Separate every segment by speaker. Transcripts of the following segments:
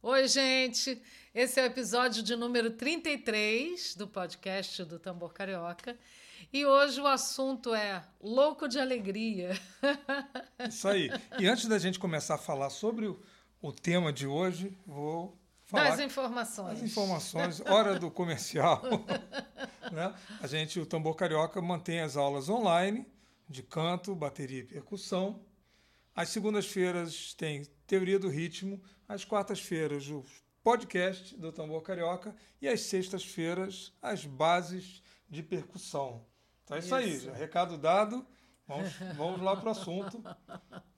Speaker 1: Oi, gente! Esse é o episódio de número 33 do podcast do Tambor Carioca. E hoje o assunto é louco de alegria.
Speaker 2: Isso aí. E antes da gente começar a falar sobre o, o tema de hoje, vou falar.
Speaker 1: Das informações.
Speaker 2: As informações, hora do comercial. né? A gente, o Tambor Carioca, mantém as aulas online de canto, bateria e percussão. Às segundas-feiras tem teoria do ritmo, às quartas-feiras o podcast do Tambor Carioca e às sextas-feiras as bases de percussão. Então é isso, isso. aí, recado dado. Vamos, vamos lá para o assunto.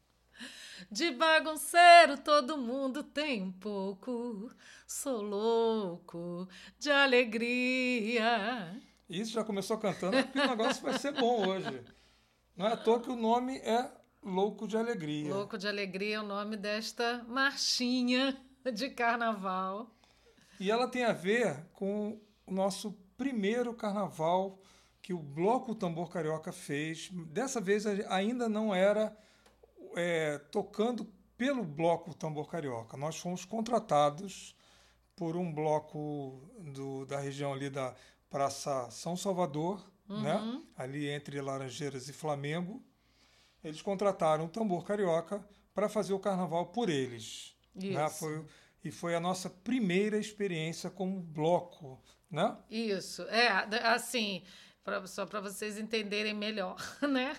Speaker 1: De bagunceiro todo mundo tem um pouco, sou louco de alegria.
Speaker 2: Isso já começou cantando, porque o negócio vai ser bom hoje. Não é à toa que o nome é Louco de Alegria.
Speaker 1: Louco de Alegria é o nome desta marchinha de carnaval.
Speaker 2: E ela tem a ver com o nosso primeiro carnaval que o Bloco Tambor Carioca fez. Dessa vez ainda não era é, tocando pelo Bloco Tambor Carioca. Nós fomos contratados por um bloco do, da região ali da Praça São Salvador, uhum. né? ali entre Laranjeiras e Flamengo. Eles contrataram o Tambor Carioca para fazer o carnaval por eles. Né? Isso. Né? Foi, e foi a nossa primeira experiência como bloco, né?
Speaker 1: Isso, é, assim, pra, só para vocês entenderem melhor, né?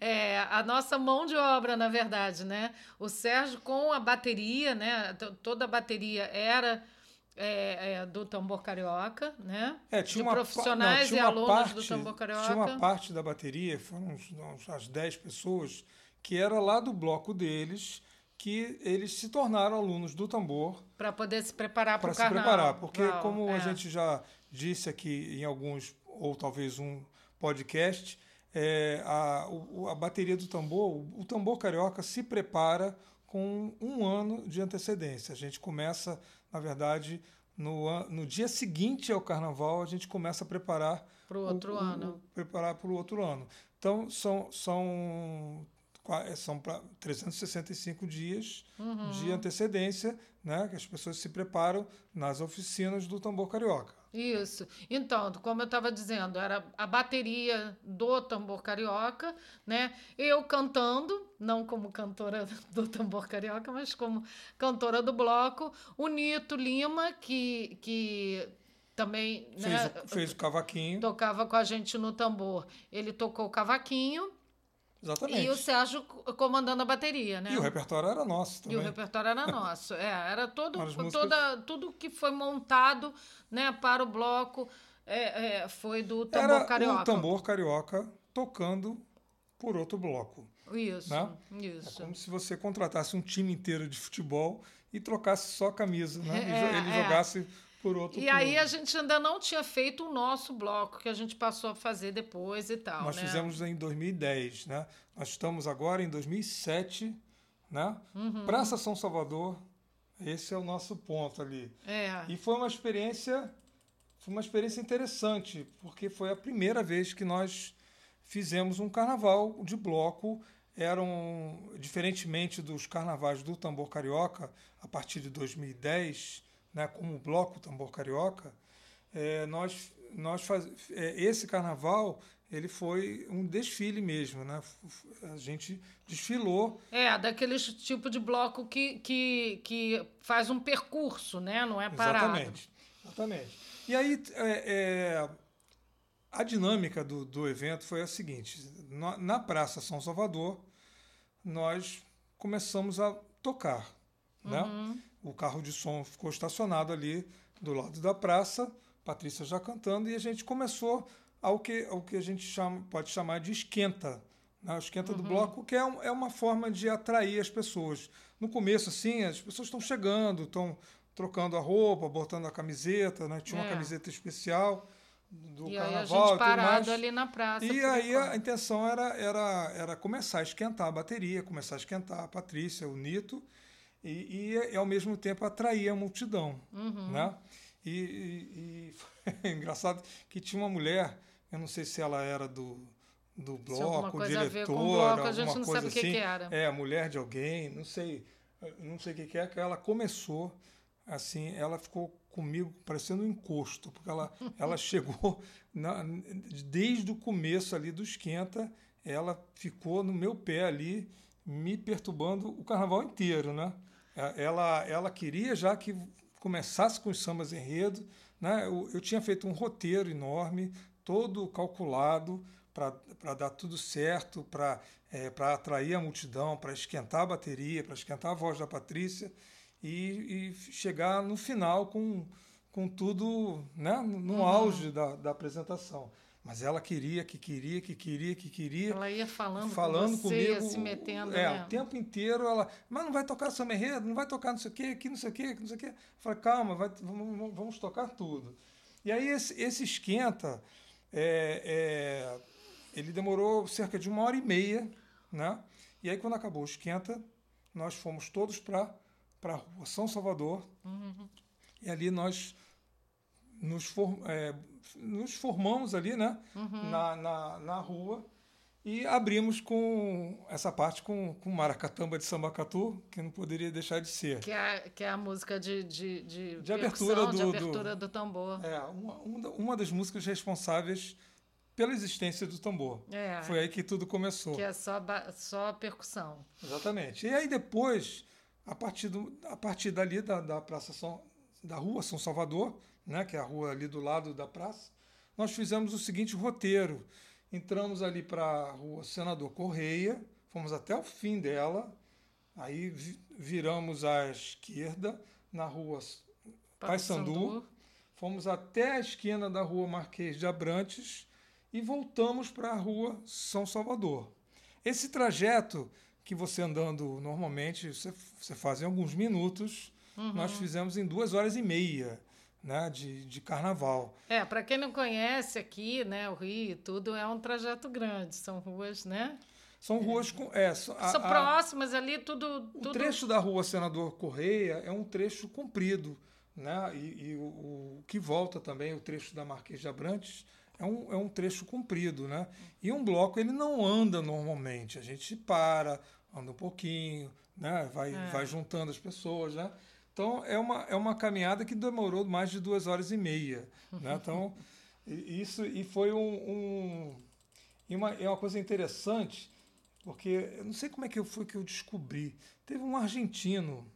Speaker 1: É, a nossa mão de obra, na verdade, né? O Sérgio com a bateria, né? Toda a bateria era é, é, do tambor carioca, né?
Speaker 2: É, tinha
Speaker 1: de
Speaker 2: uma,
Speaker 1: profissionais
Speaker 2: não,
Speaker 1: e alunos
Speaker 2: parte,
Speaker 1: do tambor carioca.
Speaker 2: Tinha uma parte da bateria, foram uns, uns, umas 10 pessoas, que era lá do bloco deles, que eles se tornaram alunos do tambor.
Speaker 1: Para poder se preparar para o
Speaker 2: carnaval. Para se preparar, porque Uau, como é. a gente já disse aqui em alguns, ou talvez um podcast, é, a, a bateria do tambor, o, o tambor carioca se prepara com um ano de antecedência. A gente começa, na verdade, no, no dia seguinte ao carnaval, a gente começa a preparar
Speaker 1: para o outro ano.
Speaker 2: Preparar para o outro ano. Então, são, são, são 365 dias uhum. de antecedência né, que as pessoas se preparam nas oficinas do tambor carioca.
Speaker 1: Isso. Então, como eu estava dizendo, era a bateria do tambor carioca, né? Eu cantando, não como cantora do tambor carioca, mas como cantora do bloco. O Nito Lima, que, que também
Speaker 2: fez, né, fez o cavaquinho.
Speaker 1: Tocava com a gente no tambor. Ele tocou o cavaquinho.
Speaker 2: Exatamente.
Speaker 1: E o Sérgio comandando a bateria, né?
Speaker 2: E o repertório era nosso também.
Speaker 1: E o repertório era nosso. É, era todo, toda, tudo que foi montado né, para o bloco é, é, foi do tambor
Speaker 2: era
Speaker 1: carioca.
Speaker 2: o tambor carioca tocando por outro bloco.
Speaker 1: Isso,
Speaker 2: né?
Speaker 1: isso.
Speaker 2: É como se você contratasse um time inteiro de futebol e trocasse só a camisa, né? É, ele é. jogasse por outro
Speaker 1: E aí a gente ainda não tinha feito o nosso bloco, que a gente passou a fazer depois e tal.
Speaker 2: Nós
Speaker 1: né?
Speaker 2: fizemos em 2010, né? Nós estamos agora em 2007, né? Uhum. Praça São Salvador, esse é o nosso ponto ali.
Speaker 1: É.
Speaker 2: E foi uma experiência, foi uma experiência interessante, porque foi a primeira vez que nós fizemos um carnaval de bloco. Eram, diferentemente dos carnavais do tambor carioca, a partir de 2010, né, como o bloco tambor carioca, é, nós, nós faz, é, esse carnaval ele foi um desfile mesmo, né? A gente desfilou.
Speaker 1: É, daqueles tipo de bloco que, que, que faz um percurso, né? Não é parado.
Speaker 2: Exatamente, exatamente. E aí é, é, a dinâmica do, do evento foi a seguinte: na, na Praça São Salvador, nós começamos a tocar, né? O carro de som ficou estacionado ali do lado da praça, Patrícia já cantando, e a gente começou ao que, ao que a gente chama, pode chamar de esquenta. Né? Esquenta uhum. do bloco, que é, um, é uma forma de atrair as pessoas. No começo, assim, as pessoas estão chegando, estão trocando a roupa, botando a camiseta, né? tinha uma é. camiseta especial do
Speaker 1: e
Speaker 2: carnaval.
Speaker 1: Aí a gente parado ali na praça.
Speaker 2: E aí a intenção era, era, era começar a esquentar a bateria, começar a esquentar a Patrícia, o Nito, e, e, e ao mesmo tempo atrair a multidão. Uhum. Né? E, e, e engraçado que tinha uma mulher, eu não sei se ela era do, do bloco, diretora, bloco, a gente não sabe
Speaker 1: assim.
Speaker 2: que,
Speaker 1: que era.
Speaker 2: É, mulher de alguém, não sei, não sei o que, que é, que ela começou assim, ela ficou comigo parecendo um encosto, porque ela, ela chegou na, desde o começo ali do esquenta, ela ficou no meu pé ali, me perturbando o carnaval inteiro, né? Ela, ela queria já que começasse com os sambas enredo, né? Eu, eu tinha feito um roteiro enorme, todo calculado para dar tudo certo, para é, atrair a multidão, para esquentar a bateria, para esquentar a voz da Patrícia e, e, chegar no final com, com tudo né, no uhum. auge da, da apresentação. Mas ela queria, que queria, que queria, que queria.
Speaker 1: Ela ia falando, falando com você, comigo, se metendo.
Speaker 2: É, né? o tempo inteiro ela. Mas não vai tocar samba enredo, não vai tocar não sei o quê, aqui não sei o quê, não sei o quê. Eu falei, calma, vai, vamos, vamos tocar tudo. E aí esse, esse esquenta, é, é, ele demorou cerca de uma hora e meia, né? E aí quando acabou o esquenta, nós fomos todos para para a rua São Salvador. Uhum. E ali nós nos, for, é, nos formamos ali, né? Uhum. Na, na, na rua. E abrimos com essa parte com, com Maracatamba de Sambacatu, que não poderia deixar de ser.
Speaker 1: Que é, que é a música de, de, de,
Speaker 2: de abertura, do,
Speaker 1: de abertura do, do tambor.
Speaker 2: É, uma, uma das músicas responsáveis pela existência do tambor. É, Foi aí que tudo começou.
Speaker 1: Que é só, só percussão.
Speaker 2: Exatamente. E aí depois a partir, do, a partir dali da, da Praça São, da Rua São Salvador, né, que é a rua ali do lado da praça, nós fizemos o seguinte roteiro. Entramos ali para a Rua Senador Correia, fomos até o fim dela, aí viramos à esquerda na Rua Paysandu, fomos até a esquina da Rua Marquês de Abrantes e voltamos para a Rua São Salvador. Esse trajeto que você andando normalmente, você, você faz em alguns minutos, uhum. nós fizemos em duas horas e meia. Né, de, de carnaval.
Speaker 1: É, para quem não conhece aqui, né, o Rio, tudo é um trajeto grande, são ruas, né?
Speaker 2: São ruas com. É,
Speaker 1: são a, próximas ali, tudo, tudo.
Speaker 2: O trecho da rua Senador Correia é um trecho comprido, né? E, e o, o, que volta também, o trecho da Marquês de Abrantes, é um, é um trecho comprido, né? E um bloco ele não anda normalmente. A gente para, anda um pouquinho, né? Vai, é. vai juntando as pessoas, né? Então é uma, é uma caminhada que demorou mais de duas horas e meia, né? Então isso e foi um, um uma, é uma coisa interessante porque eu não sei como é que foi que eu descobri. Teve um argentino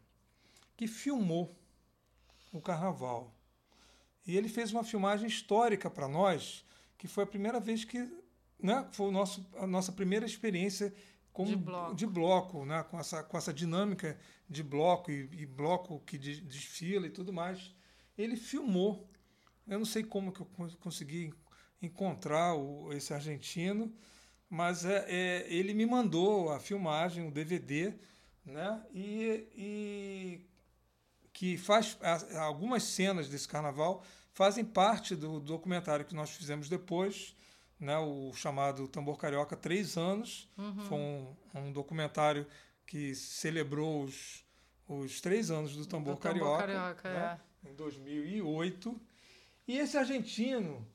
Speaker 2: que filmou o carnaval. E ele fez uma filmagem histórica para nós que foi a primeira vez que né, foi o nosso, a nossa primeira experiência com,
Speaker 1: de bloco,
Speaker 2: de bloco né, com, essa, com essa dinâmica de bloco e, e bloco que de, desfila e tudo mais. Ele filmou. Eu não sei como que eu consegui encontrar o, esse argentino, mas é, é, ele me mandou a filmagem, o DVD, né, e, e que faz algumas cenas desse carnaval fazem parte do documentário que nós fizemos depois, né, o chamado Tambor Carioca Três Anos. Uhum. Foi um, um, documentário que celebrou os, os três anos do Tambor, do Carioca, Carioca né, é. em 2008. E esse argentino,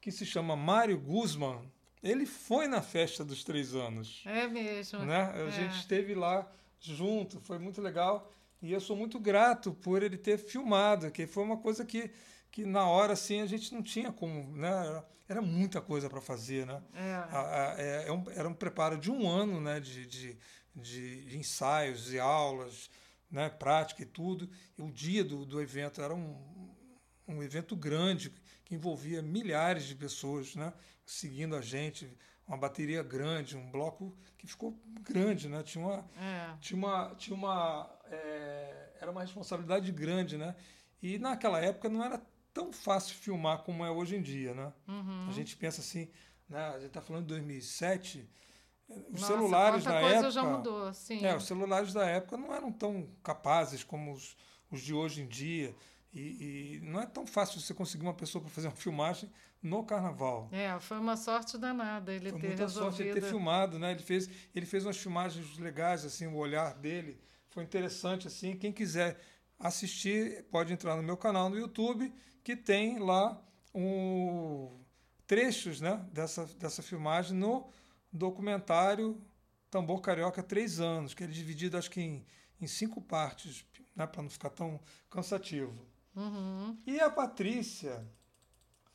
Speaker 2: que se chama Mário Guzman, ele foi na festa dos três anos.
Speaker 1: É mesmo.
Speaker 2: Né? A
Speaker 1: é.
Speaker 2: gente esteve lá junto, foi muito legal. E eu sou muito grato por ele ter filmado, que foi uma coisa que que na hora assim a gente não tinha como, né? Era muita coisa para fazer, né? É. A, a, é, é um, era um preparo de um ano, né? De, de, de, ensaios e aulas, né? Prática e tudo. E o dia do, do evento era um, um evento grande que envolvia milhares de pessoas, né? Seguindo a gente, uma bateria grande, um bloco que ficou grande, né? Tinha uma, é. tinha uma, tinha uma, é, era uma responsabilidade grande, né? E naquela época não era tão fácil filmar como é hoje em dia, né? Uhum. A gente pensa assim, né? A gente está falando de 2007, os Nossa, celulares da época
Speaker 1: já mudou, sim.
Speaker 2: É, os celulares da época não eram tão capazes como os, os de hoje em dia. E, e, não é tão fácil você conseguir uma pessoa para fazer uma filmagem no carnaval.
Speaker 1: É, foi uma sorte danada ele
Speaker 2: foi
Speaker 1: ter
Speaker 2: muita
Speaker 1: resolvido.
Speaker 2: sorte ele ter filmado, né? Ele fez, ele fez umas filmagens legais, assim, o olhar dele foi interessante, assim. Quem quiser assistir, pode entrar no meu canal no YouTube que tem lá um, trechos né, dessa, dessa filmagem no documentário Tambor Carioca Três Anos, que é dividido acho que em, em cinco partes. né, para não ficar tão cansativo.
Speaker 1: Uhum.
Speaker 2: E a Patrícia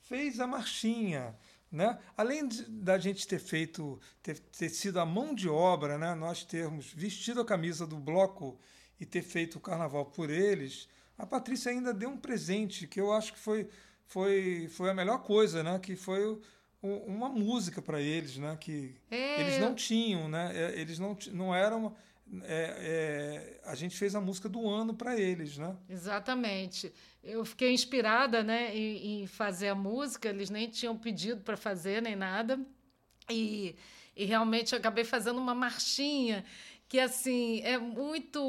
Speaker 2: fez a marchinha. Né? Além de, da gente ter feito, ter, ter sido a mão de obra, né? nós termos vestido a camisa do bloco e ter feito o carnaval por eles, a Patrícia ainda deu um presente que eu acho que foi, foi, foi a melhor coisa, né? que foi o, uma música para eles, né? que
Speaker 1: É.
Speaker 2: eles não tinham, né? É, eles não, não eram. é, é, a gente fez a música do ano para eles, né?
Speaker 1: Exatamente. Eu fiquei inspirada, né, em, em fazer a música. Eles nem tinham pedido para fazer nem nada. E, e realmente eu acabei fazendo uma marchinha que assim é muito,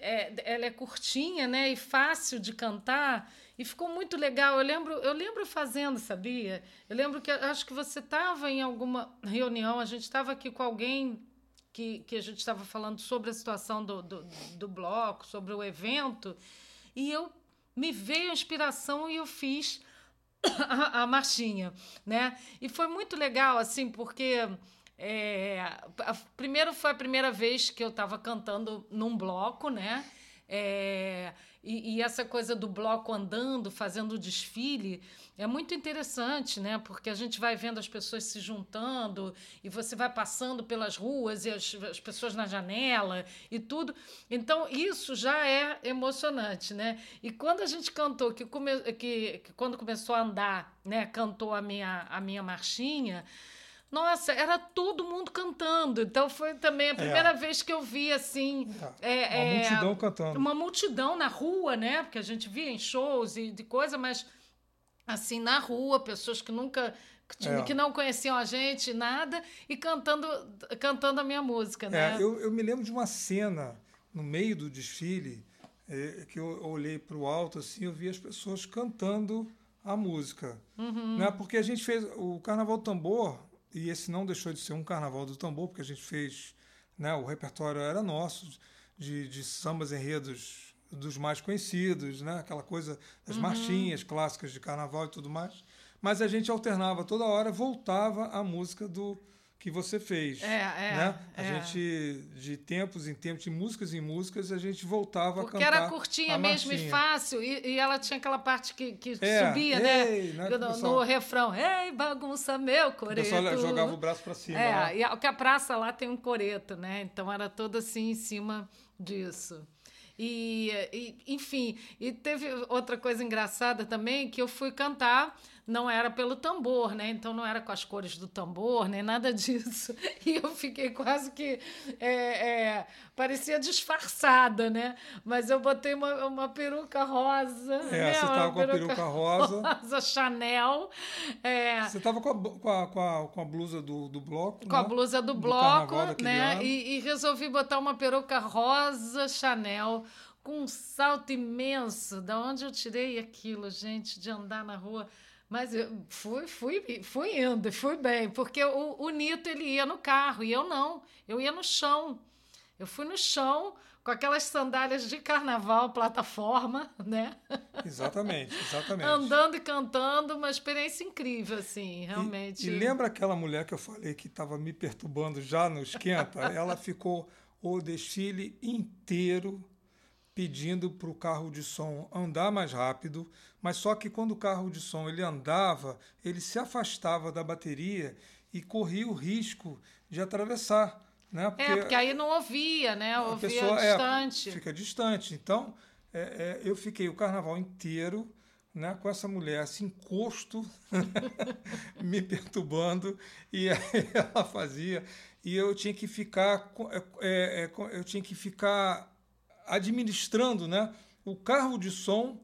Speaker 1: é, ela é curtinha, né, e fácil de cantar. E ficou muito legal. Eu lembro, eu lembro fazendo, sabia? Eu lembro que acho que você estava em alguma reunião. A gente estava aqui com alguém que, que a gente estava falando sobre a situação do, do, do bloco, sobre o evento, e eu me veio a inspiração e eu fiz a, a marchinha, né? E foi muito legal, assim, porque é, a- primeiro foi a primeira vez que eu estava cantando num bloco, né? É, e, e essa coisa do bloco andando, fazendo desfile, é muito interessante, né? Porque a gente vai vendo as pessoas se juntando e você vai passando pelas ruas e as, as pessoas na janela e tudo. Então, isso já é emocionante, né? E quando a gente cantou, que, come, que, que quando começou a andar, né? Cantou a minha, a minha marchinha. Nossa, era todo mundo cantando. Então foi também a primeira vez que eu vi assim.
Speaker 2: É,
Speaker 1: é,
Speaker 2: uma
Speaker 1: é,
Speaker 2: multidão cantando.
Speaker 1: uma multidão na rua, né? Porque a gente via em shows e de coisa, mas assim, na rua, pessoas que nunca. Que,
Speaker 2: É.
Speaker 1: não conheciam a gente, nada, e cantando, cantando a minha música, né?
Speaker 2: É, eu, eu me lembro de uma cena no meio do desfile é, que eu olhei para o alto assim, eu vi as pessoas cantando a música,
Speaker 1: Uhum.
Speaker 2: né? Porque a gente fez o Carnaval Tambor e esse não deixou de ser um Carnaval do Tambor porque a gente fez, né? O repertório era nosso de, de sambas enredos dos mais conhecidos, né? Aquela coisa das
Speaker 1: Uhum.
Speaker 2: marchinhas clássicas de Carnaval e tudo mais. Mas a gente alternava toda hora, voltava a música do que você fez
Speaker 1: É, é,
Speaker 2: né? A
Speaker 1: é.
Speaker 2: gente, de tempos em tempos, de músicas em músicas, a gente voltava
Speaker 1: Porque
Speaker 2: a cantar
Speaker 1: era curtinha mesmo e fácil. E, e ela tinha aquela parte que, que
Speaker 2: É,
Speaker 1: subia,
Speaker 2: ei,
Speaker 1: né?
Speaker 2: né,
Speaker 1: No,
Speaker 2: pessoal?
Speaker 1: no refrão. Ei, bagunça meu
Speaker 2: O
Speaker 1: coreto.
Speaker 2: pessoal jogava o braço para cima.
Speaker 1: É,
Speaker 2: né?
Speaker 1: e a, que a praça lá tem um coreto, né? Então era todo assim em cima disso. E, e, enfim, e teve outra coisa engraçada também, que eu fui cantar, não era pelo tambor, né? Então não era com as cores do tambor, nem nada disso. E eu fiquei quase que. é, é, parecia disfarçada, né? Mas eu botei uma, uma peruca rosa.
Speaker 2: É,
Speaker 1: né?
Speaker 2: você
Speaker 1: Uma
Speaker 2: tava com a peruca rosa.
Speaker 1: rosa Chanel. É,
Speaker 2: Você estava com a, com a, com a, com a blusa do, do bloco.
Speaker 1: com a
Speaker 2: né?
Speaker 1: blusa do
Speaker 2: Do
Speaker 1: bloco, né? E, e resolvi botar uma peruca rosa Chanel com um salto imenso. Da onde eu tirei aquilo, gente, de andar na rua. Mas eu fui, fui, fui indo, fui bem, porque o, o Nito ele ia no carro e eu não. Eu ia no chão. Eu fui no chão com aquelas sandálias de carnaval, plataforma, né?
Speaker 2: Exatamente, exatamente.
Speaker 1: Andando e cantando, uma experiência incrível, assim,
Speaker 2: E-
Speaker 1: realmente.
Speaker 2: E, lembra aquela mulher que eu falei que estava me perturbando já no esquenta? Ela ficou o desfile inteiro pedindo para o carro de som andar mais rápido, mas só que quando o carro de som ele andava, ele se afastava da bateria e corria o risco de atravessar, né?
Speaker 1: É, porque aí não ouvia, né?
Speaker 2: a
Speaker 1: Ouvia
Speaker 2: pessoa é,
Speaker 1: distante.
Speaker 2: fica distante. Então, é, é, eu fiquei o carnaval inteiro né, com essa mulher, esse encosto, me perturbando, e aí ela fazia, e eu tinha que ficar, é, é, é, eu tinha que ficar administrando né, o carro de som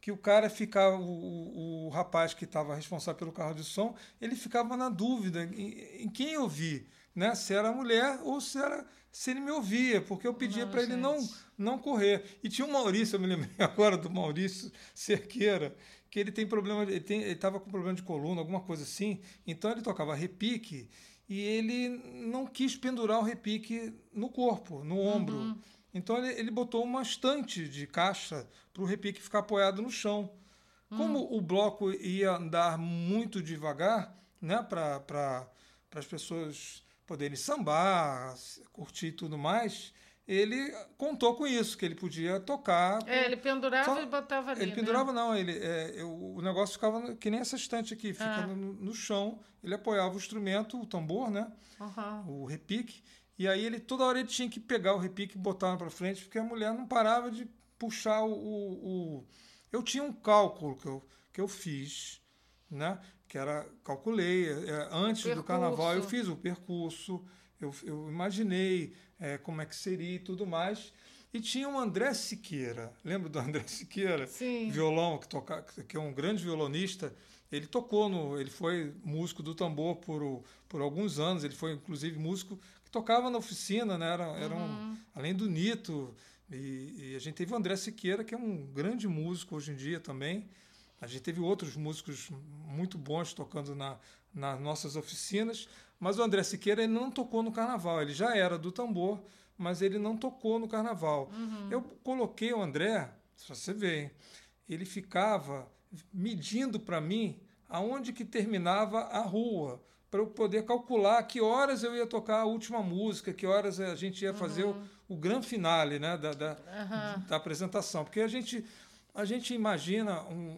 Speaker 2: que o cara ficava, o, o, rapaz que estava responsável pelo carro de som, ele ficava na dúvida em, em quem ouvir, né? Se era a mulher ou se era se ele me ouvia, porque eu pedia
Speaker 1: Não,
Speaker 2: para ele não não correr. E tinha o Maurício, eu me lembrei agora do Maurício Cerqueira, que ele tem problema, ele estava com problema de coluna, alguma coisa assim. Então ele tocava repique e ele não quis pendurar o repique no corpo, no ombro. Então ele, ele botou uma estante de caixa para o repique ficar apoiado no chão. Como o bloco ia andar muito devagar, né, para pra, as pessoas poderem sambar, curtir e tudo mais, ele contou com isso, que ele podia tocar.
Speaker 1: É, ele pendurava
Speaker 2: Só-
Speaker 1: e botava ali.
Speaker 2: Ele
Speaker 1: né?
Speaker 2: pendurava, não, ele, é, eu- o negócio ficava que nem essa estante aqui, fica
Speaker 1: Ah.
Speaker 2: no, no chão, ele apoiava o instrumento, o tambor, né?
Speaker 1: Aham.
Speaker 2: O repique, e aí ele toda hora ele tinha que pegar o repique e botar para frente, porque a mulher não parava de puxar o, o- o- Eu tinha um cálculo que eu, que eu fiz, né? Que era, calculei, é, antes do carnaval eu fiz o percurso, eu, eu imaginei é, como é que seria e tudo mais. E tinha o André Siqueira, lembra do André Siqueira?
Speaker 1: Sim.
Speaker 2: violão, que, toca, que é um grande violonista. Ele tocou no. Ele foi músico do tambor por, por alguns anos. Ele foi, inclusive, músico tocava na oficina, né? Era, era um, além do Nito. E, e a gente teve o André Siqueira, que é um grande músico hoje em dia também. A gente teve outros músicos muito bons tocando na, nas nossas oficinas. Mas o André Siqueira ele não tocou no carnaval. Ele já era do tambor, mas ele não tocou no carnaval. Eu coloquei o André, pra você hein? ele ficava medindo para mim aonde que terminava a rua, para eu poder calcular que horas eu ia tocar a última música, que horas a gente ia fazer o, o grande finale né, da, da,
Speaker 1: Aham.
Speaker 2: da apresentação. Porque a gente, a gente imagina um-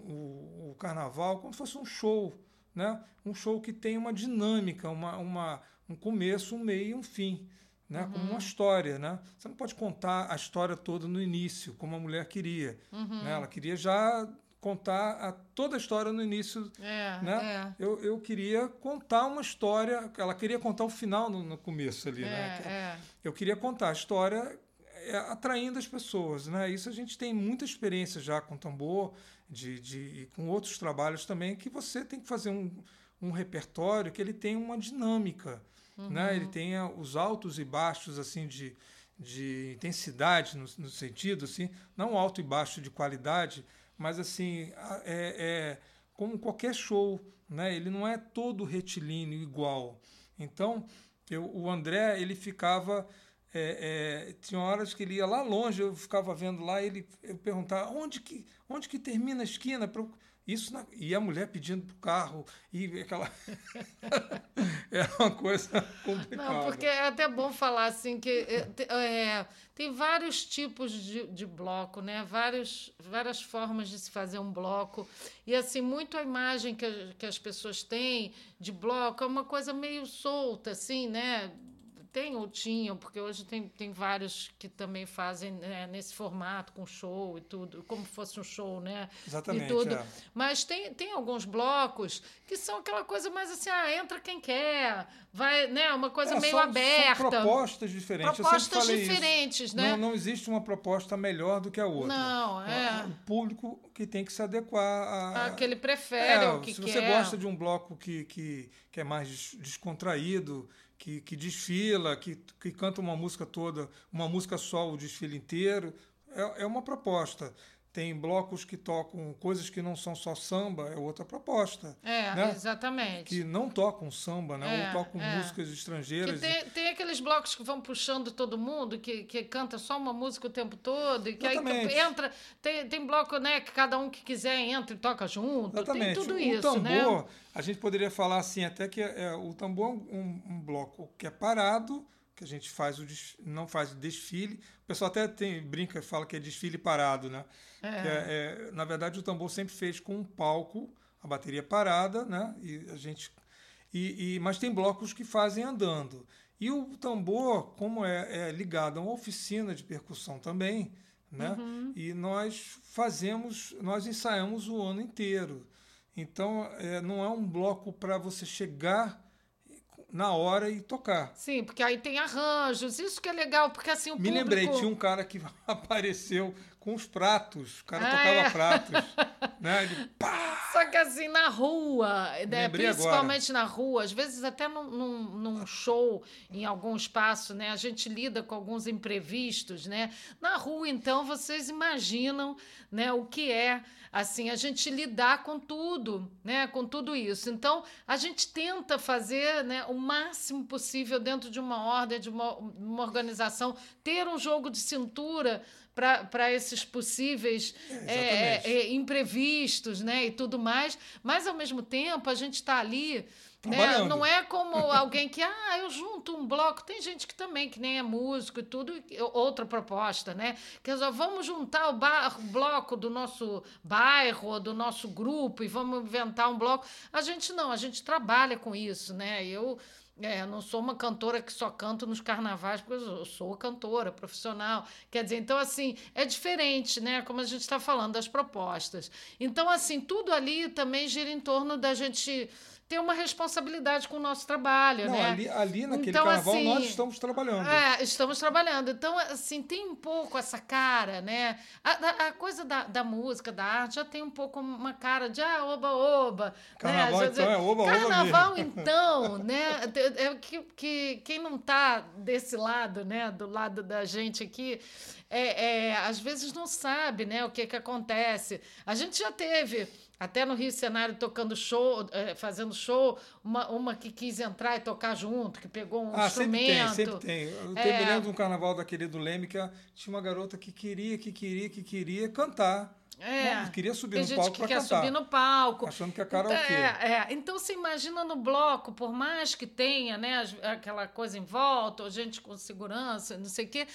Speaker 2: o, o carnaval como se fosse um show, né? um show que tem uma dinâmica, uma, uma, um começo, um meio e um fim. Né? Como uma história. Né? Você não pode contar a história toda no início, como a mulher queria. Né? Ela queria já contar a, toda a história no início.
Speaker 1: É,
Speaker 2: Né?
Speaker 1: é.
Speaker 2: Eu, eu queria contar uma história, ela queria contar o final no, no começo ali. né?
Speaker 1: É, é.
Speaker 2: Eu queria contar a história é, atraindo as pessoas, né? Isso a gente tem muita experiência já com tambor, de, de, e com outros trabalhos também, que você tem que fazer um, um repertório que ele tem uma dinâmica, né? Ele tenha os altos e baixos, assim, de, de intensidade, no, no sentido, assim, não alto e baixo de qualidade, mas, assim, é, é como qualquer show, né? Ele não é todo retilíneo igual. Então, eu, o André, ele ficava. é, é, tinha horas que ele ia lá longe, eu ficava vendo lá, ele eu perguntava onde que, onde que termina a esquina? Eu- Isso na- e a mulher pedindo pro carro, e aquela. Era uma coisa complicada.
Speaker 1: Não, porque é até bom falar assim que é, te- tem vários tipos de, de bloco, né? Vários, várias formas de se fazer um bloco. E assim, muito a imagem que, que as pessoas têm de bloco é uma coisa meio solta, assim, né? Tem ou tinham, porque hoje tem, tem vários que também fazem né, nesse formato, com show e tudo, como fosse um show, né?
Speaker 2: Exatamente,
Speaker 1: E tudo.
Speaker 2: é.
Speaker 1: Mas tem, tem alguns blocos que são aquela coisa mais assim, ah, entra quem quer, vai, né? Uma coisa
Speaker 2: É,
Speaker 1: meio
Speaker 2: são-
Speaker 1: aberta.
Speaker 2: São propostas diferentes.
Speaker 1: Propostas
Speaker 2: falei isso.
Speaker 1: diferentes, né?
Speaker 2: Não, não existe uma proposta melhor do que a outra.
Speaker 1: Não, é.
Speaker 2: O público que tem que se adequar a.
Speaker 1: Ah, que ele prefere,
Speaker 2: É,
Speaker 1: o que
Speaker 2: se
Speaker 1: quer.
Speaker 2: você gosta de um bloco que, que, que é mais des- descontraído, que, que desfila, que, que canta uma música toda, uma música só o desfile inteiro, é, é uma proposta. Tem blocos que tocam coisas que não são só samba, é outra proposta.
Speaker 1: É,
Speaker 2: né?
Speaker 1: exatamente.
Speaker 2: Que não tocam samba, né?
Speaker 1: É,
Speaker 2: Ou tocam
Speaker 1: é.
Speaker 2: músicas estrangeiras.
Speaker 1: tem, tem aqueles blocos que vão puxando todo mundo, que, que canta só uma música o tempo todo, e que aí
Speaker 2: Exatamente.
Speaker 1: entra. Tem, tem bloco, né, que cada um que quiser entra e toca junto.
Speaker 2: Exatamente.
Speaker 1: Tem tudo
Speaker 2: o
Speaker 1: isso,
Speaker 2: tambor,
Speaker 1: né?
Speaker 2: a gente poderia falar assim, até que é, o tambor é um, um bloco que é parado, que a gente faz o não faz o desfile. O pessoal até tem, brinca e fala que é desfile parado, né? Que é- é, na verdade, o tambor sempre fez com um palco, a bateria parada, né? E a gente, e, e- mas tem blocos que fazem andando. E o tambor, como é, é ligado a uma oficina de percussão também, né? E nós fazemos, nós ensaiamos o ano inteiro. Então, é, não é um bloco para você chegar na hora e tocar.
Speaker 1: Sim, porque aí tem arranjos, isso que é legal, porque assim o
Speaker 2: Me
Speaker 1: público...
Speaker 2: lembrei, tinha um cara que apareceu com os pratos, o cara
Speaker 1: Ah,
Speaker 2: tocava
Speaker 1: é?
Speaker 2: pratos. Né? Ele!
Speaker 1: Só que assim, na rua, né, principalmente na rua, às vezes até num, num, num show, em algum espaço, né? A gente lida com alguns imprevistos, né? Na rua, então, vocês imaginam né, o que é assim, a gente lidar com tudo, né? Com tudo isso. Então, a gente tenta fazer né, o máximo possível dentro de uma ordem, de uma, uma organização, ter um jogo de cintura para esses possíveis é,
Speaker 2: exatamente.
Speaker 1: é, imprevistos, né, e tudo mais, mas ao mesmo tempo a gente está ali É, não é como alguém que, ah, eu junto um bloco. Tem gente que também, que nem é músico e tudo, outra proposta, né? Quer dizer, vamos juntar o, bar, o bloco do nosso bairro, do nosso grupo e vamos inventar um bloco. A gente não, a gente trabalha com isso, né? Eu é, não sou uma cantora que só canto nos carnavais, porque eu sou cantora profissional. Quer dizer, então, assim, é diferente, né? Como a gente está falando, das propostas. Então, assim, tudo ali também gira em torno da gente ter uma responsabilidade com o nosso trabalho,
Speaker 2: Não,
Speaker 1: né?
Speaker 2: Ali, ali naquele então, carnaval assim, nós estamos trabalhando.
Speaker 1: É, estamos trabalhando. Então, assim, tem um pouco essa cara, né? A, a, coisa da, da música, da arte, já tem um pouco uma cara de ah, oba, oba.
Speaker 2: Carnaval,
Speaker 1: né?
Speaker 2: então, é oba,
Speaker 1: Carnaval, então, né? É que, que quem não está desse lado, né? Do lado da gente aqui, é, é, às vezes não sabe, né? O que que acontece. A gente já teve até no Rio Cenário tocando show, é, fazendo show, uma, uma que quis entrar e tocar junto, que pegou um
Speaker 2: ah,
Speaker 1: instrumento.
Speaker 2: Sempre tem, sempre tem. Eu é... me lembro de um carnaval daquele do Leme que tinha uma garota que queria, que queria, que queria cantar. É, queria subir no palco para cantar.
Speaker 1: quer subir no palco.
Speaker 2: Achando que a cara então,
Speaker 1: é, é, Então, você imagina no bloco, por mais que tenha né, aquela coisa em volta, ou gente com segurança, não sei o quê,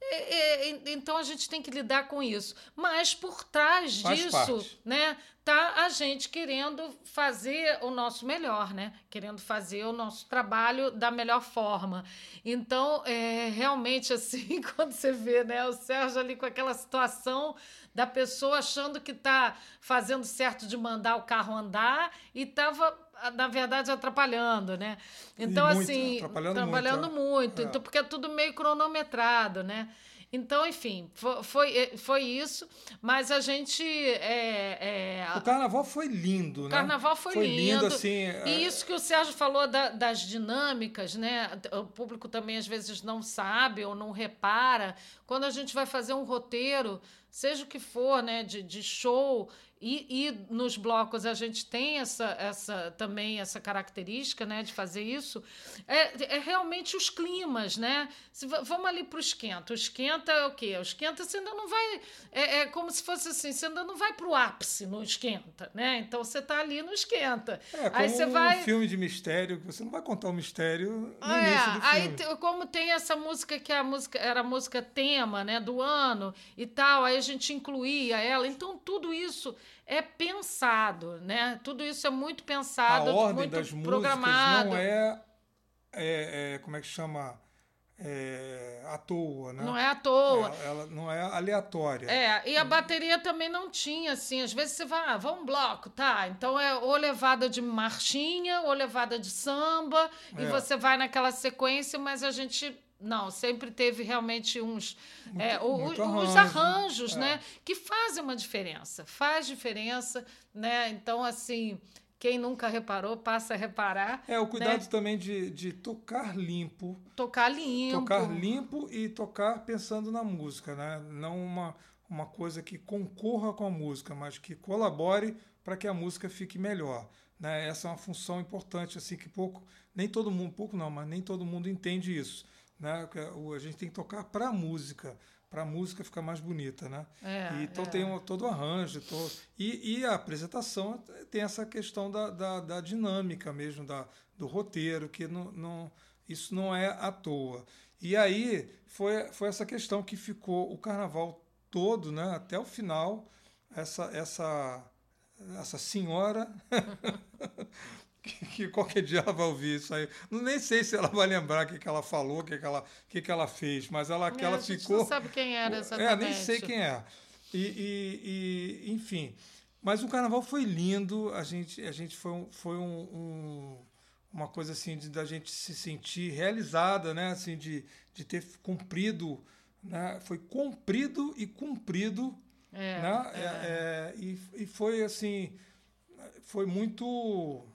Speaker 1: é, é, então a gente tem que lidar com isso. Mas por trás Faz disso, parte. né, tá a gente querendo fazer o nosso melhor, né? Querendo fazer o nosso trabalho da melhor forma. Então, é, realmente, assim, quando você vê né, o Sérgio ali com aquela situação da pessoa achando que está fazendo certo de mandar o carro andar e estava na verdade atrapalhando, né? Então muito, assim, atrapalhando, trabalhando muito, muito. É. então porque é tudo meio cronometrado, né? Então, enfim, foi, foi, eh, foi isso, mas a gente. É,
Speaker 2: é, o carnaval foi lindo,
Speaker 1: né? O carnaval foi, foi lindo. lindo assim, é... E isso que o Sérgio falou da, das dinâmicas, né? O público também às vezes não sabe ou não repara. Quando a gente vai fazer um roteiro, seja o que for, né, de, de show, e, e, nos blocos a gente tem essa, essa também essa característica né, de fazer isso, é, é realmente os climas, né? Se, vamos ali para o esquenta. O esquenta é o quê? O esquenta você ainda não vai. É, é como se fosse assim, você ainda não vai para o ápice no esquenta, né? Então você está ali no esquenta.
Speaker 2: É, como aí você vai... um filme de mistério, você não vai contar o mistério no
Speaker 1: é,
Speaker 2: início do
Speaker 1: filme. Aí, como tem essa música que é a música, era a música tema né, do ano e tal, aí a gente incluía ela. Então, tudo isso é pensado, né? Tudo isso é muito pensado,
Speaker 2: a ordem
Speaker 1: muito
Speaker 2: das
Speaker 1: programado.
Speaker 2: não é, é, é, como é que chama? É, à toa, né?
Speaker 1: Não é à toa.
Speaker 2: Ela, ela, não é aleatória.
Speaker 1: É, e a bateria também não tinha, assim, às vezes você vai, ah, vamos um bloco, tá? Então é ou levada de marchinha, ou levada de samba, é. e você vai naquela sequência, mas a gente não, sempre teve realmente uns muito, é, muito arranjo, os arranjos, é. né, que fazem uma diferença, faz diferença, né? Então assim, quem nunca reparou passa a reparar.
Speaker 2: É o cuidado né? também de, de tocar limpo.
Speaker 1: Tocar limpo.
Speaker 2: Tocar limpo e tocar pensando na música, né? Não uma uma coisa que concorra com a música, mas que colabore para que a música fique melhor. Né? Essa é uma função importante, assim, que pouco, nem todo mundo, pouco não, mas nem todo mundo entende isso. Né? A gente tem que tocar para a música, para a música ficar mais bonita, né? É, e, então é. tem um, todo o arranjo, todo, e, e, a apresentação tem essa questão da, da, da dinâmica mesmo, da, do roteiro, que não, não, isso não é à toa. E aí foi, foi essa questão que ficou o carnaval todo, né, até o final, essa, essa, essa senhora que, que, qualquer dia ela vai ouvir isso aí. Nem sei se ela vai lembrar o que, que ela falou, o que, que, ela, que, que ela fez, mas ela, que é, ela ficou. Não
Speaker 1: sabe quem era exatamente.
Speaker 2: É, nem sei quem é. E, e, e, enfim. Mas o carnaval foi lindo, a gente, a gente foi, um, foi um, um, uma coisa assim de, da gente se sentir realizada, né? Assim, de, de ter cumprido, né? Foi cumprido e cumprido. É, né? É. É, é e, e foi assim, foi muito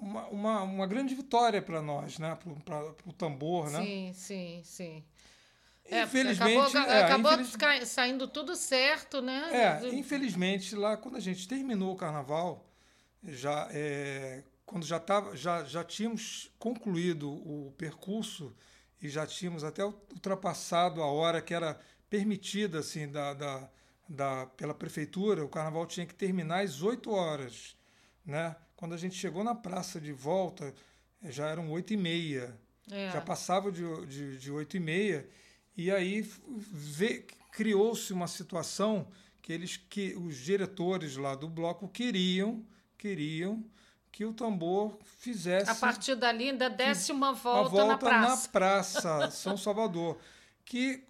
Speaker 2: uma, uma, uma grande vitória para nós, né? para o tambor. Né?
Speaker 1: Sim, sim, sim.
Speaker 2: Infelizmente.
Speaker 1: É, acabou, é, acabou infeliz... saindo tudo certo, né?
Speaker 2: É, infelizmente, lá quando a gente terminou o carnaval, já, é, quando já, tava, já, já tínhamos concluído o percurso e já tínhamos até ultrapassado a hora que era permitida assim, da, da, da, pela prefeitura, o carnaval tinha que terminar às 8 horas. Né? Quando a gente chegou na praça de volta, eh, já eram oito e meia.
Speaker 1: É.
Speaker 2: Já passava de, 8 e meia. E aí criou-se uma situação que eles que os diretores lá do bloco queriam queriam que o tambor fizesse
Speaker 1: a partir dali ainda desse uma volta,
Speaker 2: volta
Speaker 1: na praça
Speaker 2: na praça São Salvador que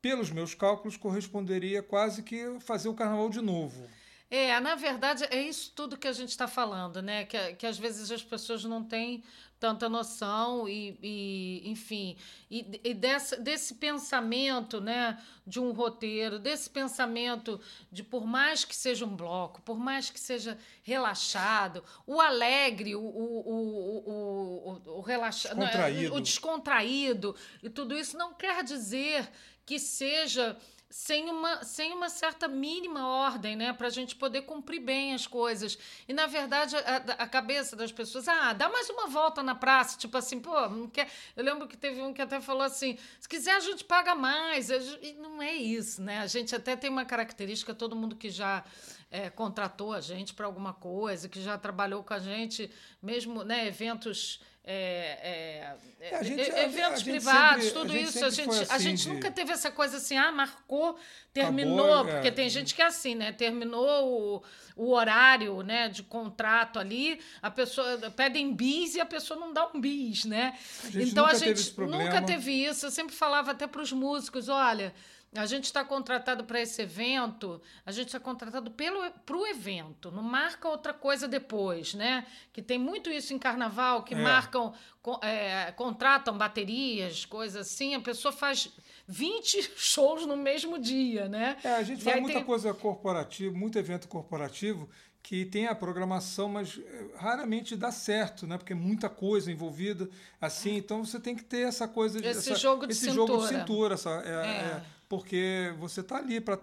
Speaker 2: pelos meus cálculos corresponderia quase que fazer o carnaval de novo
Speaker 1: é, na verdade, é isso tudo que a gente está falando, né? Que, que às vezes as pessoas não têm tanta noção e, e enfim, e, e desse, desse pensamento, né, de um roteiro, desse pensamento de por mais que seja um bloco, por mais que seja relaxado, o alegre, o, o, o, o, o, relaxa,
Speaker 2: descontraído.
Speaker 1: o descontraído e tudo isso não quer dizer que seja sem uma, sem uma certa mínima ordem, né? Para a gente poder cumprir bem as coisas. E, na verdade, a, a, cabeça das pessoas, ah, dá mais uma volta na praça, tipo assim, pô, não quer. Eu lembro que teve um que até falou assim: se quiser, a gente paga mais. E não é isso, né? A gente até tem uma característica, todo mundo que já. É, contratou a gente para alguma coisa, que já trabalhou com a gente, mesmo né, eventos é, é, é gente, eventos privados, sempre, tudo isso. A gente, assim a gente de... nunca teve essa coisa assim, ah, marcou, terminou, Acabou, porque tem gente que é assim, né? Terminou o, o horário né, de contrato ali, a pessoa pedem bis e a pessoa não dá um bis, né?
Speaker 2: A
Speaker 1: então
Speaker 2: a
Speaker 1: gente nunca teve isso. Eu sempre falava até para os músicos, olha. A gente está contratado para esse evento, a gente está contratado para o evento, não marca outra coisa depois, né? Que tem muito isso em carnaval, que é. marcam, é, contratam baterias, coisas assim, a pessoa faz 20 shows no mesmo dia, né?
Speaker 2: É, a gente faz muita tem... coisa corporativa, muito evento corporativo que tem a programação, mas eh, raramente dá certo, né? Porque é muita coisa envolvida, assim. Então você tem que ter essa coisa,
Speaker 1: esse
Speaker 2: essa,
Speaker 1: jogo de
Speaker 2: esse
Speaker 1: cintura,
Speaker 2: jogo de cintura, essa, é, é. É, porque você está ali para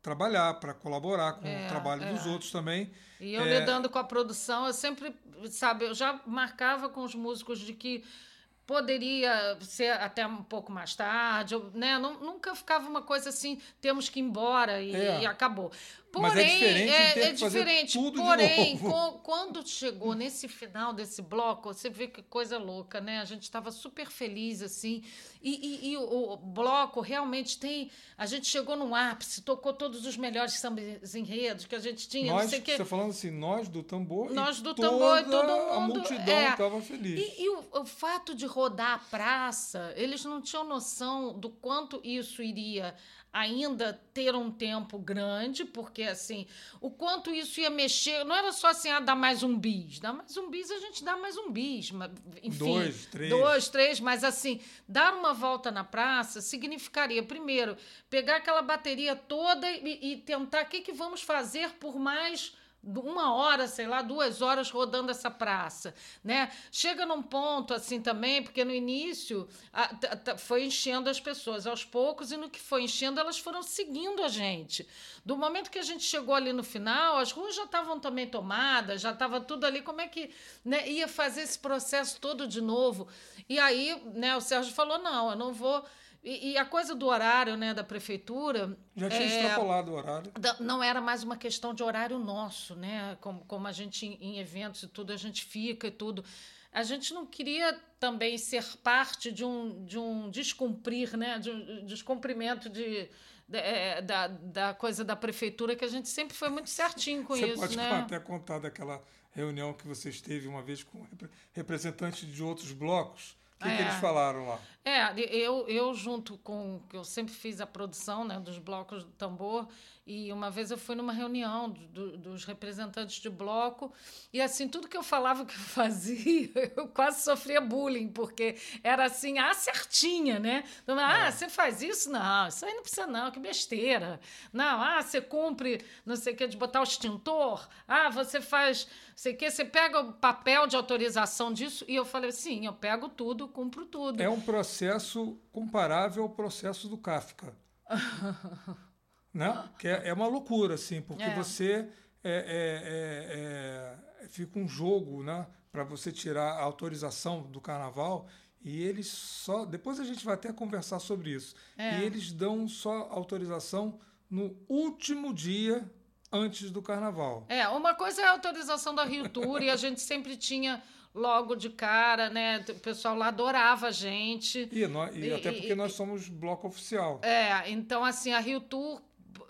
Speaker 2: trabalhar, para colaborar com o é, trabalho dos é. outros também.
Speaker 1: E eu lidando com a produção, eu sempre, sabe, eu já marcava com os músicos de que poderia ser até um pouco mais tarde, né? Nunca ficava uma coisa assim, temos que ir embora e, é. e acabou.
Speaker 2: Porém, Mas é diferente,
Speaker 1: é, é diferente. porém, quando chegou nesse final desse bloco, você vê que coisa louca, né? A gente estava super feliz assim, e, e, e, o bloco realmente tem. A gente chegou no ápice, tocou todos os melhores sambas enredos que a gente tinha.
Speaker 2: Nós,
Speaker 1: sei
Speaker 2: que... Você falando assim, nós do tambor.
Speaker 1: Nós do tambor e todo mundo.
Speaker 2: A multidão estava é. feliz.
Speaker 1: E, e o, o fato de rodar a praça, eles não tinham noção do quanto isso iria ainda ter um tempo grande, porque assim, o quanto isso ia mexer, não era só assim, ah, dá mais um bis, dá mais um bis, a gente dá mais um bis, enfim,
Speaker 2: dois, três,
Speaker 1: dois, três, mas assim, dar uma volta na praça significaria, primeiro, pegar aquela bateria toda e, e tentar o que, que vamos fazer por mais uma hora, sei lá, duas horas rodando essa praça, né? Chega num ponto assim também, porque no início a, foi enchendo as pessoas aos poucos e no que foi enchendo elas foram seguindo a gente. Do momento que a gente chegou ali no final, as ruas já estavam também tomadas, já estava tudo ali. Como é que né, ia fazer esse processo todo de novo? E aí, né? O Sérgio falou não, eu não vou e, e, a coisa do horário né, da prefeitura.
Speaker 2: Já tinha é, extrapolado o horário.
Speaker 1: Não era mais uma questão de horário nosso, né? Como, como a gente, em eventos e tudo, a gente fica e tudo. A gente não queria também ser parte de um, de um descumprir, né? De um descumprimento de, de é, da, da coisa da prefeitura, que a gente sempre foi muito certinho com
Speaker 2: Você
Speaker 1: isso.
Speaker 2: Pode
Speaker 1: né?
Speaker 2: até contar daquela reunião que você esteve uma vez com representantes de outros blocos. O que, é. que eles falaram lá?
Speaker 1: É, eu, eu junto com. Eu sempre fiz a produção né, dos blocos do tambor, e uma vez eu fui numa reunião do, dos representantes de bloco, e assim, tudo que eu falava que eu fazia, eu quase sofria bullying, porque era assim, ah, certinha, né? Então, ah, é. você faz isso? Não, isso aí não precisa, não, que besteira. Não, ah, você cumpre, não sei o que, de botar o extintor. Ah, você faz, não sei o que, você pega o papel de autorização disso, e eu falei, sim, eu pego tudo, cumpro tudo.
Speaker 2: É um processo processo comparável ao processo do Kafka. né? Que é, é, uma loucura, assim, porque é. você é, é, é, é fica um jogo né? para você tirar a autorização do carnaval e eles só. Depois a gente vai até conversar sobre isso. E eles dão só autorização no último dia antes do carnaval.
Speaker 1: É, uma coisa é a autorização da Rio Tour e a gente sempre tinha logo de cara, né? O pessoal lá adorava a gente.
Speaker 2: E, nós, e, e até porque e, nós somos bloco oficial.
Speaker 1: É, então assim, a Rio Tour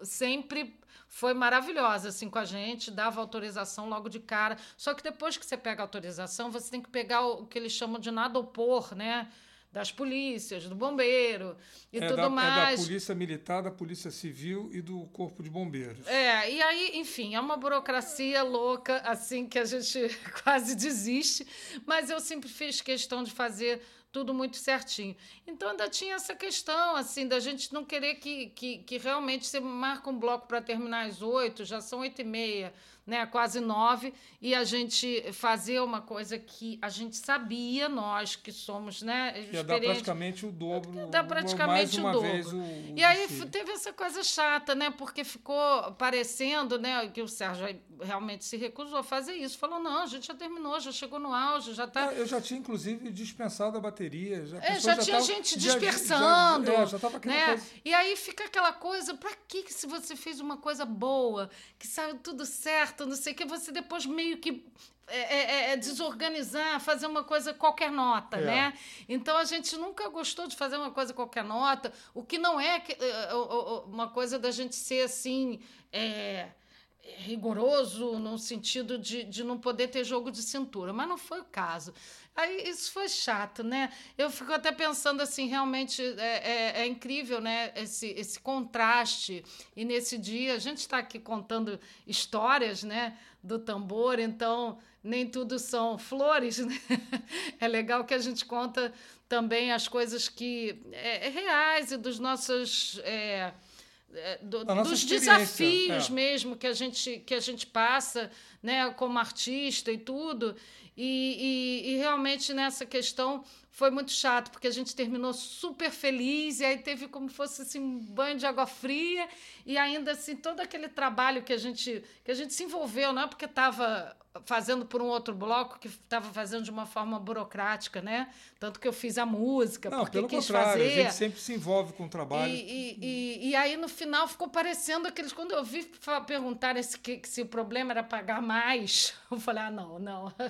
Speaker 1: sempre foi maravilhosa assim com a gente, dava autorização logo de cara. Só que depois que você pega a autorização, você tem que pegar o que eles chamam de nada opor, né? Das polícias, do bombeiro e é tudo
Speaker 2: da,
Speaker 1: mais.
Speaker 2: É da polícia militar, da polícia civil e do corpo de bombeiros.
Speaker 1: É, e aí, enfim, é uma burocracia louca, assim, que a gente quase desiste, mas eu sempre fiz questão de fazer tudo muito certinho. Então ainda tinha essa questão, assim, da gente não querer que, que, que realmente você marca um bloco para terminar às oito, já são oito e meia né, quase nove, e a gente fazer uma coisa que a gente sabia, nós que somos, né,
Speaker 2: Ia dar praticamente o dobro.
Speaker 1: Dá praticamente o dobro. O, e aí teve essa coisa chata, né, porque ficou parecendo, né, que o Sérgio realmente se recusou a fazer isso. Falou, não, a gente já terminou, já chegou no auge, já está...
Speaker 2: Eu já tinha, inclusive, dispensado a bateria. Já,
Speaker 1: é, já, já tinha tava, gente dispersando. Já, já, já né? Coisa... E aí fica aquela coisa, para que se você fez uma coisa boa, que saiu tudo certo, não sei o que, você depois meio que é, é, é, é, desorganizar, fazer uma coisa qualquer nota, é. né? Então a gente nunca gostou de fazer uma coisa qualquer nota, o que não é, que, é, uma coisa da gente ser assim. Rigoroso no sentido de, de não poder ter jogo de cintura, mas não foi o caso. Aí isso foi chato, né? Eu fico até pensando assim, realmente é, é, é incrível, né? Esse, esse contraste. E nesse dia a gente está aqui contando histórias, né? Do tambor, então nem tudo são flores, né? É legal que a gente conta também as coisas que é, é reais e dos nossos é, do, dos desafios é. mesmo que a gente que a gente passa, né? Como artista e tudo. E, e, e, realmente nessa questão foi muito chato, porque a gente terminou super feliz, e aí teve como fosse assim, um banho de água fria, e ainda assim, todo aquele trabalho que a gente, que a gente se envolveu, não é porque estava fazendo por um outro bloco que estava fazendo de uma forma burocrática, né? Tanto que eu fiz a música,
Speaker 2: Não,
Speaker 1: porque
Speaker 2: pelo
Speaker 1: quis
Speaker 2: contrário,
Speaker 1: fazer.
Speaker 2: A gente sempre se envolve com o trabalho.
Speaker 1: E, e, e, e aí, no final, ficou parecendo aqueles... Quando eu vi perguntar se, se o problema era pagar mais, eu falei, ah, não, não.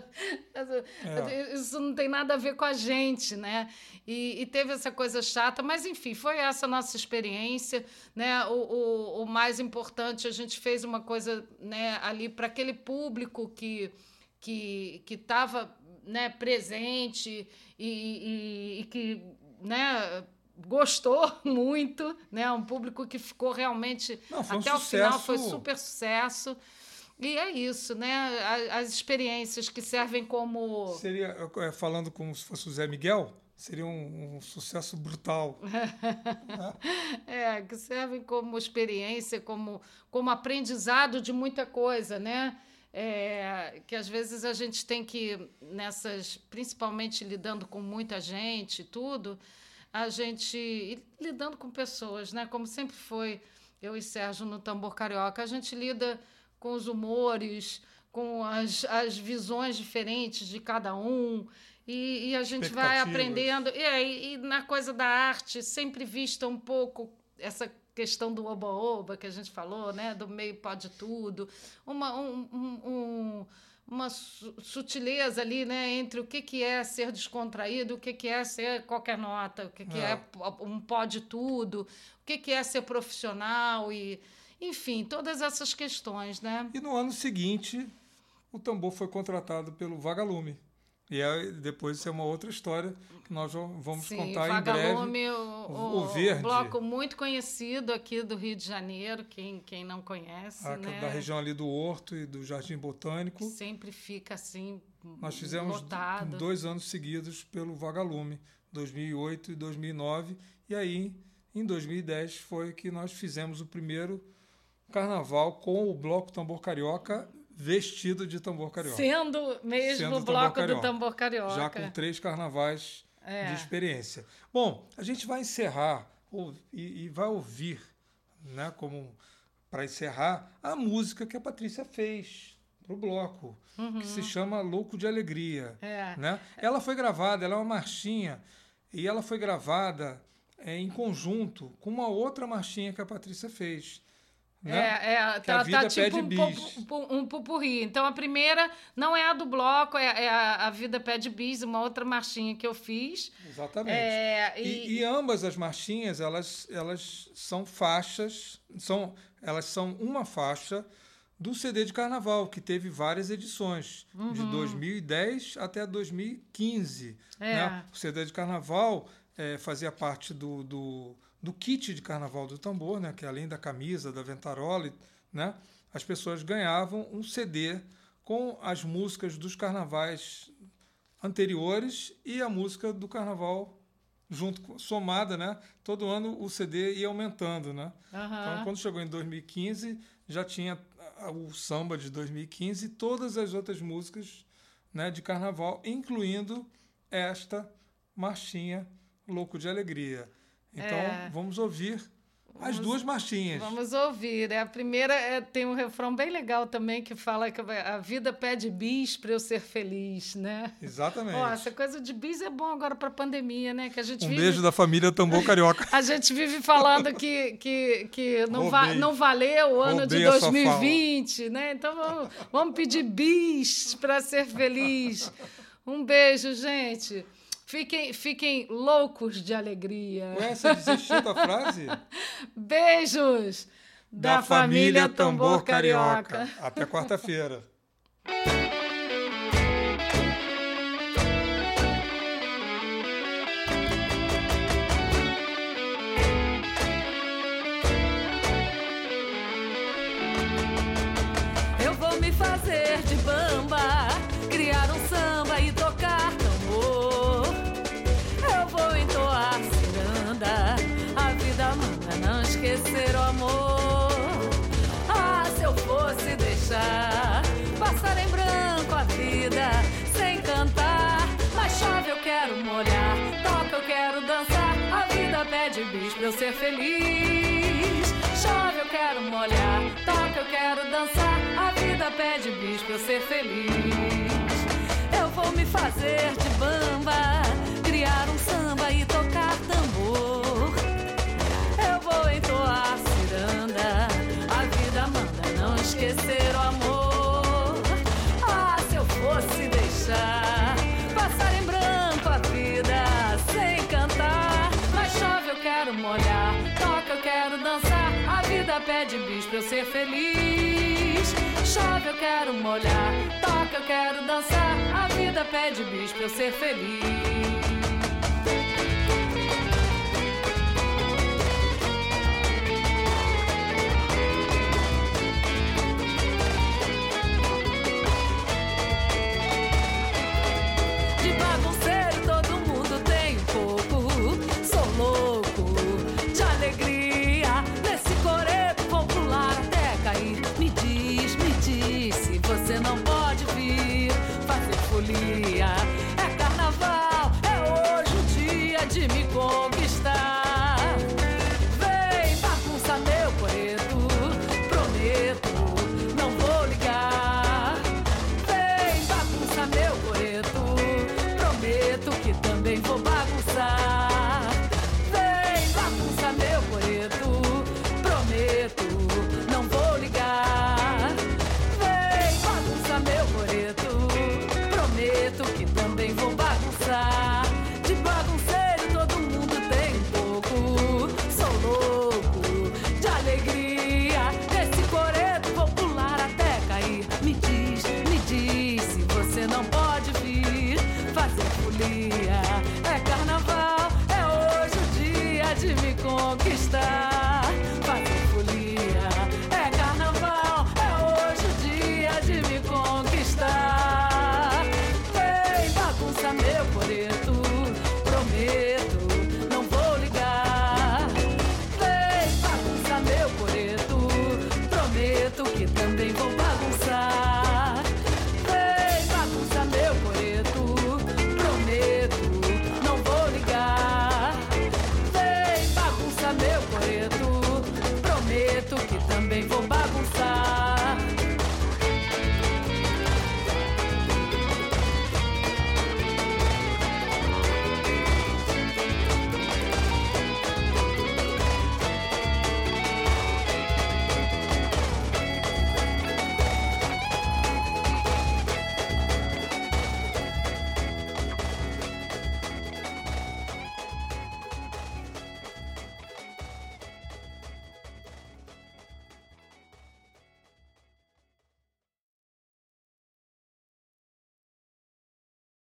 Speaker 1: É. Isso não tem nada a ver com a gente, né? E, teve essa coisa chata, mas, enfim, foi essa nossa experiência, né? O, o, o mais importante, a gente fez uma coisa né, ali para aquele público que que que estava né, presente e, e, e, que né, gostou muito, né, um público que ficou realmente
Speaker 2: Não, até
Speaker 1: um
Speaker 2: o
Speaker 1: sucesso. final foi super sucesso. E é isso, né? As, experiências que servem como.
Speaker 2: Seria, é, falando como se fosse o Zé Miguel, seria um, um sucesso brutal.
Speaker 1: é, que servem como experiência, como, como aprendizado de muita coisa, né? É, que às vezes a gente tem que, nessas, principalmente lidando com muita gente tudo, a gente, lidando com pessoas, né? Como sempre foi eu e Sérgio no Tambor Carioca, a gente lida com os humores, com as, as visões diferentes de cada um, e, e a gente vai aprendendo. E, e na coisa da arte, sempre vista um pouco essa questão do oba-oba que a gente falou, né? Do meio pode tudo, uma, um, um, uma sutileza ali, né? Entre o que, que é ser descontraído, o que, que é ser qualquer nota, o que, que é. é um pode tudo, o que, que é ser profissional e, enfim, todas essas questões, né?
Speaker 2: E no ano seguinte, o tambor foi contratado pelo Vagalume. E aí, depois isso é uma outra história que nós vamos Sim, contar em breve.
Speaker 1: O, o, o Verde. Um bloco muito conhecido aqui do Rio de Janeiro, quem, quem não conhece. A, né?
Speaker 2: Da região ali do Horto e do Jardim Botânico.
Speaker 1: Sempre fica assim.
Speaker 2: Nós fizemos
Speaker 1: lotado.
Speaker 2: dois anos seguidos pelo Vagalume, 2008 e 2009. E aí, em 2010, foi que nós fizemos o primeiro carnaval com o Bloco Tambor Carioca vestido de tambor carioca.
Speaker 1: Sendo mesmo o bloco tambor do tambor carioca.
Speaker 2: Já com três carnavais é. de experiência. Bom, a gente vai encerrar e, e vai ouvir, né, como para encerrar, a música que a Patrícia fez para o bloco, uhum. que se chama Louco de Alegria.
Speaker 1: É.
Speaker 2: Né? Ela foi gravada, ela é uma marchinha, e ela foi gravada é, em conjunto com uma outra marchinha que a Patrícia fez Né?
Speaker 3: É, é tá, tá tipo um,
Speaker 2: bis.
Speaker 3: pu- um pupurri. Então, a primeira não é a do bloco, é, é a, a Vida Pede Bis, uma outra marchinha que eu fiz.
Speaker 2: Exatamente.
Speaker 3: É,
Speaker 2: E,
Speaker 3: e,
Speaker 2: e ambas as marchinhas, elas, elas são faixas, são, elas são uma faixa do CD de carnaval, que teve várias edições, de 2010 até 2015.
Speaker 3: É.
Speaker 2: né? O CD de carnaval eh, fazia parte do, do, do kit de carnaval do tambor, né? que além da camisa, da ventarola, né? as pessoas ganhavam um CD com as músicas dos carnavais anteriores e a música do carnaval junto somada, né? Todo ano o CD ia aumentando, né?
Speaker 3: Aham.
Speaker 2: Então, quando chegou em 2015, já tinha o samba de 2015 e todas as outras músicas, né, de carnaval, incluindo esta marchinha Louco de Alegria. Então,
Speaker 3: É.
Speaker 2: vamos ouvir as
Speaker 3: Vamos-
Speaker 2: duas marchinhas.
Speaker 3: Vamos ouvir. É, A primeira é, tem um refrão bem legal também que fala que a vida pede bis para eu ser feliz, né?
Speaker 2: Exatamente.
Speaker 3: Ó, essa coisa de bis é bom agora para pandemia, né? Que a gente
Speaker 2: um
Speaker 3: vive
Speaker 2: beijo da família Tambor Carioca.
Speaker 3: A gente vive falando que, que, que não, va não valeu o ano de
Speaker 2: Roubei a sua
Speaker 3: 2020, né? Então vamos, vamos pedir bis para ser feliz. Um beijo, gente. Fiquem, fiquem loucos de alegria.
Speaker 2: Ué, você desistiu da frase?
Speaker 3: Beijos da, família Tambor Carioca.
Speaker 2: Até quarta-feira.
Speaker 1: Eu ser feliz. Chove, eu quero molhar, toca, eu quero dançar. A vida pede bis pra eu ser feliz. Eu vou me fazer de bamba, criar um samba e tocar tambor. Eu vou entoar ciranda, a vida manda não esquecer vida pede bis pra eu ser feliz. Chove, eu quero molhar, toca, eu quero dançar. A vida pede bis pra eu ser feliz. Fazer folia. É carnaval, é hoje o dia de me conquistar.